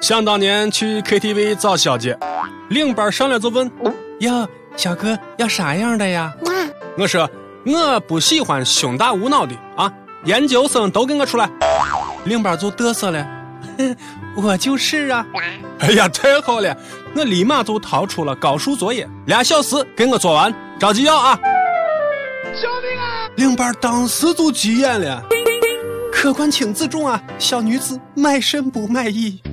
想当年去 KTV 找小姐，领班上来就问：“哟，小哥要啥样的呀？”我说：“我不喜欢胸大无脑的啊，研究生都给我出来。”领班就嘚瑟了：“ 我就是啊！”哎呀，太好了！我立马就掏出了高数作业，俩小时给我做完，着急要啊！救命啊！领班当时就急眼了：“客官请自重啊，小女子卖身不卖艺。”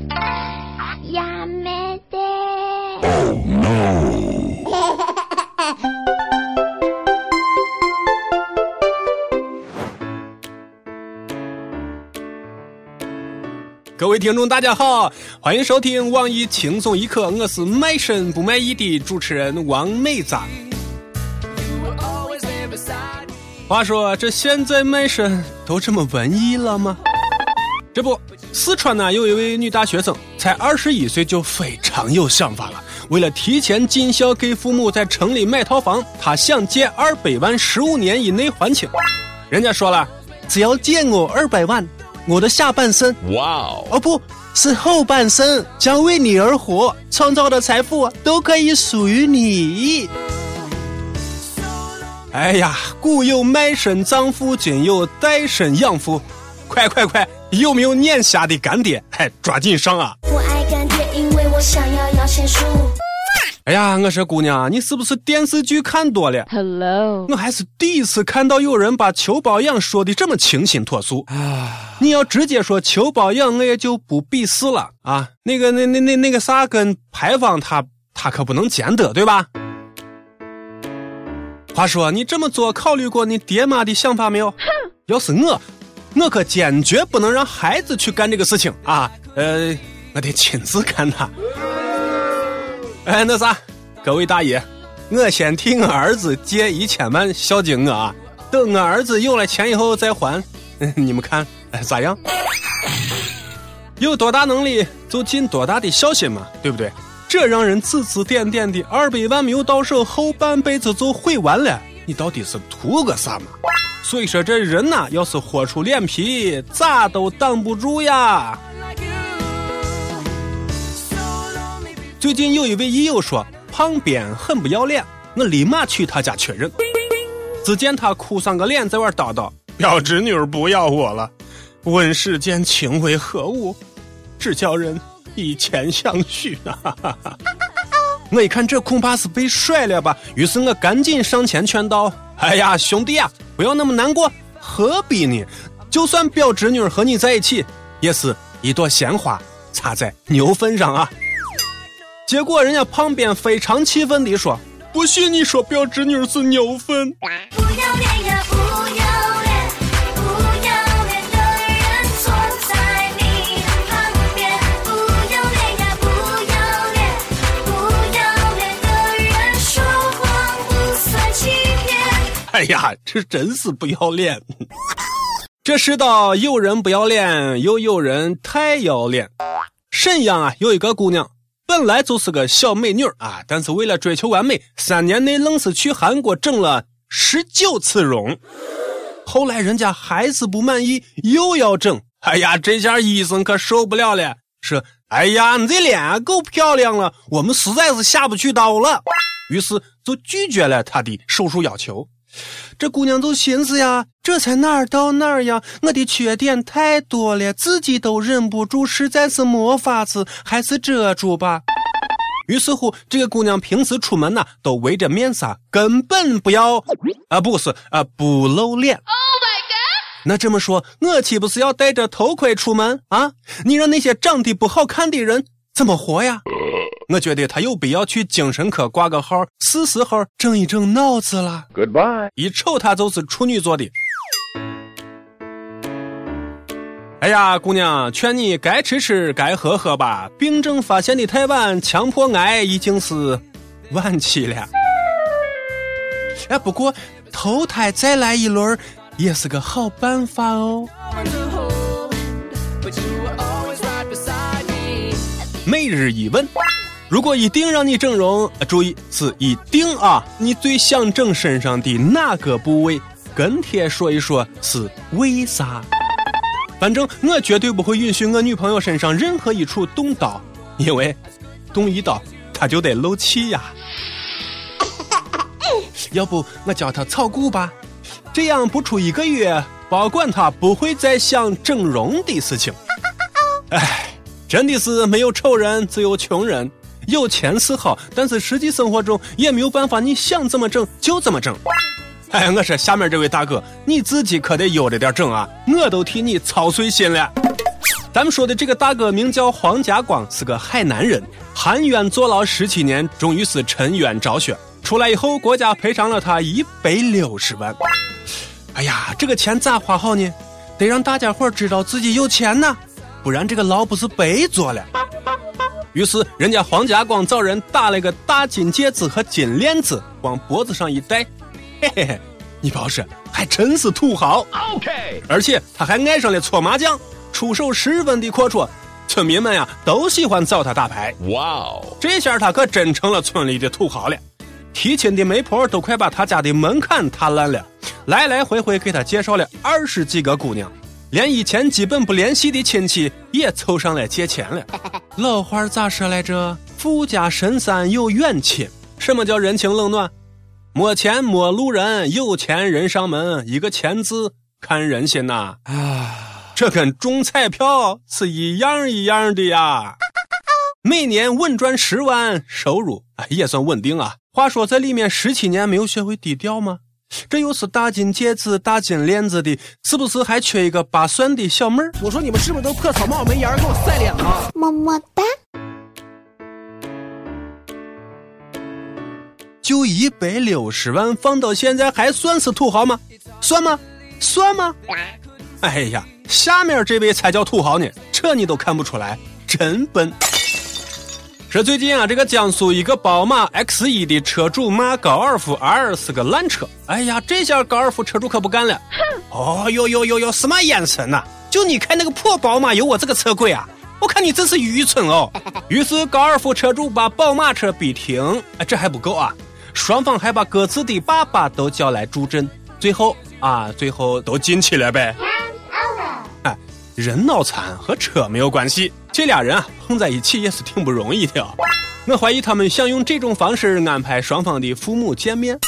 各位听众，大家好，欢迎收听网易轻松一刻，我是卖身不卖艺的主持人王美赞。话说，这现在卖身都这么文艺了吗？这不，四川呢有一位女大学生，才二十一岁就非常有想法了。为了提前尽孝，给父母在城里买套房，她想借二百万，十五年以内还清。人家说了，只要借我二百万，我的下半生，哇哦，哦不是后半生，将为你而活，创造的财富都可以属于你。哎呀，古有卖身葬父，今有带身养父，快快快！有没有眼瞎的干爹？哎抓紧上啊！我爱干爹，因为我想要摇钱树。哎呀，我说姑娘，你是不是电视剧看多了？Hello，我还是第一次看到有人把求包养说的这么清新脱俗啊！你要直接说求包养，我也就不鄙视了啊。那个、那、那、那、那个啥，跟牌坊他他可不能兼得，对吧？话说，你这么做考虑过你爹妈的想法没有？哼，要是我。我可坚决不能让孩子去干这个事情啊！呃，我得亲自干他。哎，那啥，各位大爷，我先替我儿子借一千万孝敬我啊，等我儿子有了钱以后再还。你们看咋样？有多大能力就尽多大的孝心嘛，对不对？这让人指指点点的，二百万没有到手，后半辈子就毁完了。你到底是图个啥嘛？所以说，这人呐，要是豁出脸皮，咋都挡不住呀。最近有一位益友说，胖边很不要脸，我立马去他家确认。只见他哭丧个脸，在外叨叨：“表侄女不要我了，问世间情为何物，只叫人以钱相许啊！” 我一看，这恐怕是被甩了吧，于是我赶紧上前劝道：“哎呀，兄弟啊！”不要那么难过，何必呢？就算表侄女和你在一起，也是一朵鲜花插在牛粪上啊！结果人家旁边非常气愤地说：“不许你说表侄女是牛粪！”哎呀！这真是不要脸！这世道有人不要脸，又有人太要脸。沈阳啊，有一个姑娘，本来就是个小美女啊，但是为了追求完美，三年内愣是去韩国整了十九次容。后来人家还是不满意，又要整。哎呀，这下医生可受不了了，说：“哎呀，你这脸够漂亮了，我们实在是下不去刀了。”于是就拒绝了他的手术要求。这姑娘就寻思呀，这才哪儿到哪儿呀？我的缺点太多了，自己都忍不住，实在是没法子，还是遮住吧。于是乎，这个姑娘平时出门呐，都围着面纱，根本不要啊，不是啊，不露脸。Oh my god！那这么说，我岂不是要戴着头盔出门啊？你让那些长得不好看的人怎么活呀？我觉得他有必要去精神科挂个号，是时候整一整脑子了。Goodbye，一瞅他就是处女座的。哎呀，姑娘，劝你该吃吃，该喝喝吧。病症发现的太晚，强迫癌已经是晚期了。哎，不过投胎再来一轮也是个好办法哦。每日一问。如果一定让你整容，注意是一定啊！你最想整身上的哪个部位？跟帖说一说是为啥？反正我绝对不会允许我女朋友身上任何一处动刀，因为动一刀她就得漏气呀。要不我教她炒股吧，这样不出一个月，保管她不会再想整容的事情。哎，真的是没有丑人，只有穷人。有钱是好，但是实际生活中也没有办法，你想怎么整就怎么整。哎，我说下面这位大哥，你自己可得悠着点整啊，我都替你操碎心了。咱们说的这个大哥名叫黄家光，是个海南人，含冤坐牢十七年，终于是沉冤昭雪。出来以后，国家赔偿了他一百六十万。哎呀，这个钱咋花好呢？得让大家伙知道自己有钱呐，不然这个牢不是白坐了。于是，人家黄家光找人打了个大金戒指和金链子，往脖子上一戴，嘿嘿嘿，你不要说，还真是土豪。OK，而且他还爱上了搓麻将，出手十分的阔绰，村民们呀都喜欢找他打牌。哇哦，这下他可真成了村里的土豪了，提亲的媒婆都快把他家的门槛踏烂了，来来回回给他介绍了二十几个姑娘。连以前基本不联系的亲戚也凑上来借钱了。老话咋说来着？富家深山有远亲。什么叫人情冷暖？没钱没路人，有钱人上门。一个钱字看人心呐。啊，这跟中彩票是一样一样的呀。每年稳赚十万，收入哎也算稳定啊。话说在里面十七年没有学会低调吗？这又是大金戒指、大金链子的，是不是还缺一个扒蒜的小妹儿？我说你们是不是都破草帽没檐给我晒脸啊？么么哒！就一百六十万，放到现在还算是土豪吗？算吗？算吗？哎呀，下面这位才叫土豪呢，这你都看不出来，真笨。说最近啊，这个江苏一个宝马 X 一的车主骂高尔夫 R 是个烂车。哎呀，这下高尔夫车主可不干了。哦哟哟哟哟，什么眼神呐？就你开那个破宝马有我这个车贵啊？我看你真是愚蠢哦。于是高尔夫车主把宝马车逼停。哎，这还不够啊，双方还把各自的爸爸都叫来助阵。最后啊，最后都进去了呗。人脑残和车没有关系。这俩人啊，碰在一起也是挺不容易的。我怀疑他们想用这种方式安排双方的父母见面，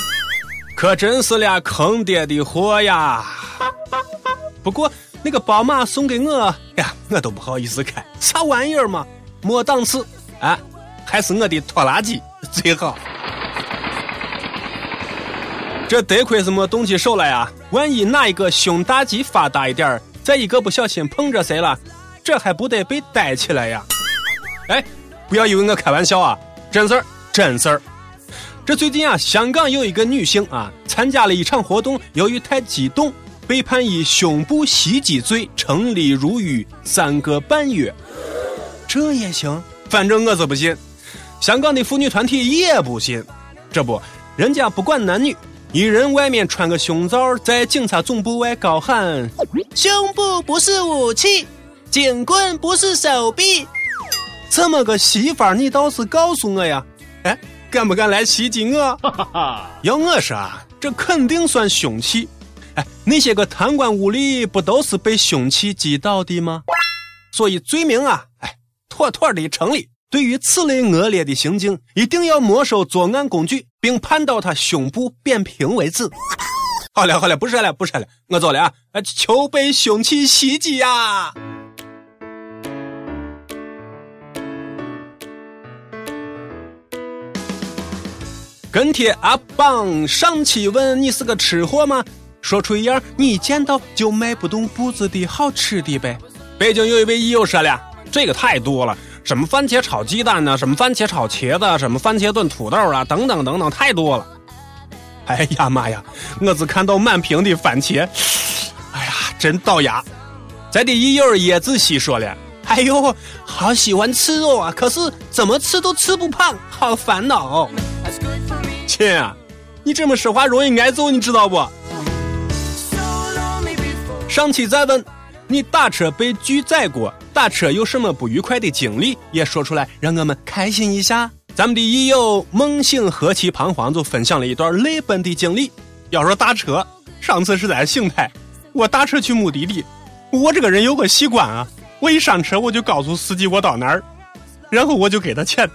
可真是俩坑爹的货呀！不过那个宝马送给我呀，我都不好意思开，啥玩意儿嘛，没档次啊！还是我的拖拉机最好。这得亏是没动起手来啊！万一哪一个胸大肌发达一点儿再一个不小心碰着谁了？这还不得被逮起来呀？哎，不要以为我开玩笑啊，真事儿，真事儿。这最近啊，香港有一个女性啊，参加了一场活动，由于太激动，被判以胸部袭击罪，成立入狱三个半月。这也行？反正我是不信，香港的妇女团体也不信。这不，人家不管男女，一人外面穿个胸罩，在警察总部外高喊：“胸部不是武器。”警棍不是手臂，这么个戏法你倒是告诉我呀！哎，敢不敢来袭击我？要我说啊，这肯定算凶器。哎，那些个贪官污吏不都是被凶器击倒的吗？所以罪名啊，哎，妥妥的成立。对于此类恶劣的行径，一定要没收作案工具，并判到他胸部扁平为止。好了好了，不说了不说了，我走了啊！求被凶器袭击呀！跟帖阿棒上期问你是个吃货吗？说出一样你见到就迈不动步子的好吃的呗。北京有一位益友说了，这个太多了，什么番茄炒鸡蛋呢？什么番茄炒茄子？什么番茄炖土豆啊？等等等等，太多了。哎呀妈呀，我只看到满屏的番茄，哎呀，真倒牙。咱的益友叶子熙说了，哎呦，好喜欢吃肉啊，可是怎么吃都吃不胖，好烦恼。亲啊，你这么说话容易挨揍，你知道不？上期再问你打车被拒载过，打车有什么不愉快的经历，也说出来，让我们开心一下。咱们的益友梦醒何其彷徨，就分享了一段泪奔的经历。要说打车，上次是在邢台，我打车去目的地，我这个人有个习惯啊，我一上车我就告诉司机我到哪儿，然后我就给他钱。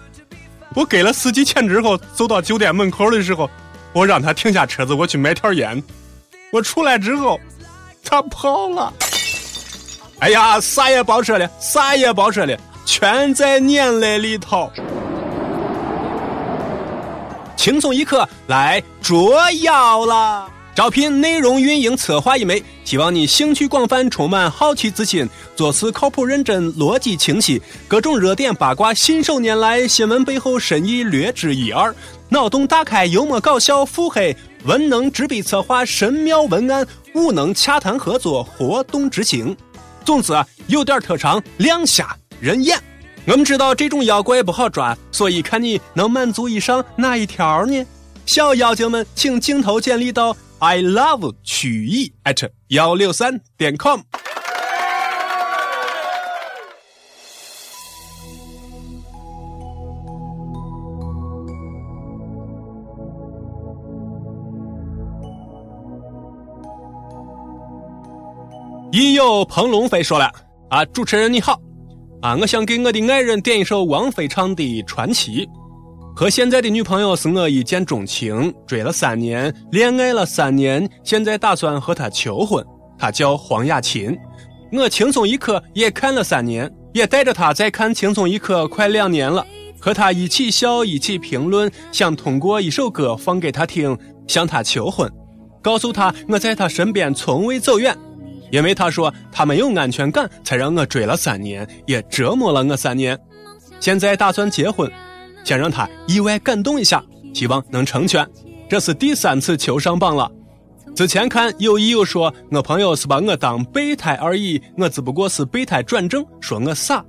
我给了司机钱之后，走到酒店门口的时候，我让他停下车子，我去买条烟。我出来之后，他跑了。哎呀，啥也别说了，啥也别说了，全在眼来里头。轻松一刻来捉妖了。招聘内容运营策划一枚，希望你兴趣广泛，充满好奇之心，做事靠谱认真，逻辑清晰，各种热点八卦信手拈来，新闻背后深意略知一二，脑洞大开，幽默搞笑，腹黑，文能执笔策划神妙文案，武能洽谈合作，活动执行。总之，有点特长，两下人眼。我们知道这种妖怪不好抓，所以看你能满足以上哪一条呢？小妖精们，请镜头建立到。I love 曲艺 at 幺六三点 com。已有彭龙飞说了啊，主持人你好啊，我想给我的爱人点一首王菲唱的《传奇》。和现在的女朋友是我一见钟情，追了三年，恋爱了三年，现在打算和她求婚。她叫黄雅琴，我轻松一刻也看了三年，也带着她在看轻松一刻快两年了，和她一起笑，一起评论，想通过一首歌放给她听，向她求婚，告诉她我在她身边从未走远，因为他说他没有安全感，才让我追了三年，也折磨了我三年，现在打算结婚。想让他意外感动一下，希望能成全。这是第三次求上榜了。之前看有意有说，我朋友是把我当备胎而已，我只不过是备胎转正，说我傻。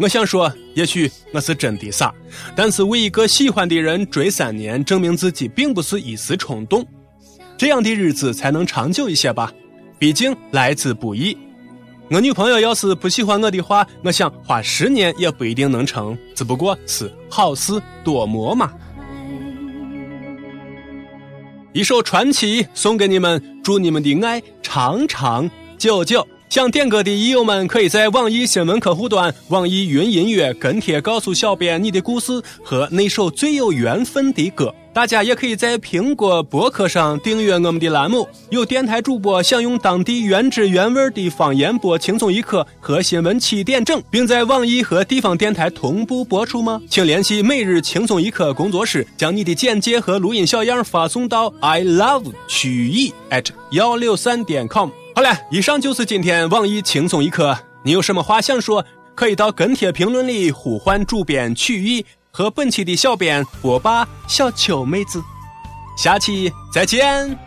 我想说，也许我是真的傻，但是为一个喜欢的人追三年，证明自己并不是一时冲动，这样的日子才能长久一些吧。毕竟来之不易。我女朋友要是不喜欢我的话，我想花十年也不一定能成，只不过是好事多磨嘛。一首传奇送给你们，祝你们的爱长长久久。想点歌的益友们，可以在网易新闻客户端、网易云音乐跟帖告诉小编你的故事和那首最有缘分的歌。大家也可以在苹果播客上订阅我们的栏目。有电台主播想用当地原汁原味的方言播《轻松一刻》和新闻七点整，并在网易和地方电台同步播出吗？请联系每日轻松一刻工作室，将你的简介和录音小样发送到 i love 曲艺 at 幺六三点 com。好了，以上就是今天网易轻松一刻。你有什么话想说，可以到跟帖评论里呼唤主编曲艺。和本期的小编波霸小秋妹子，下期再见。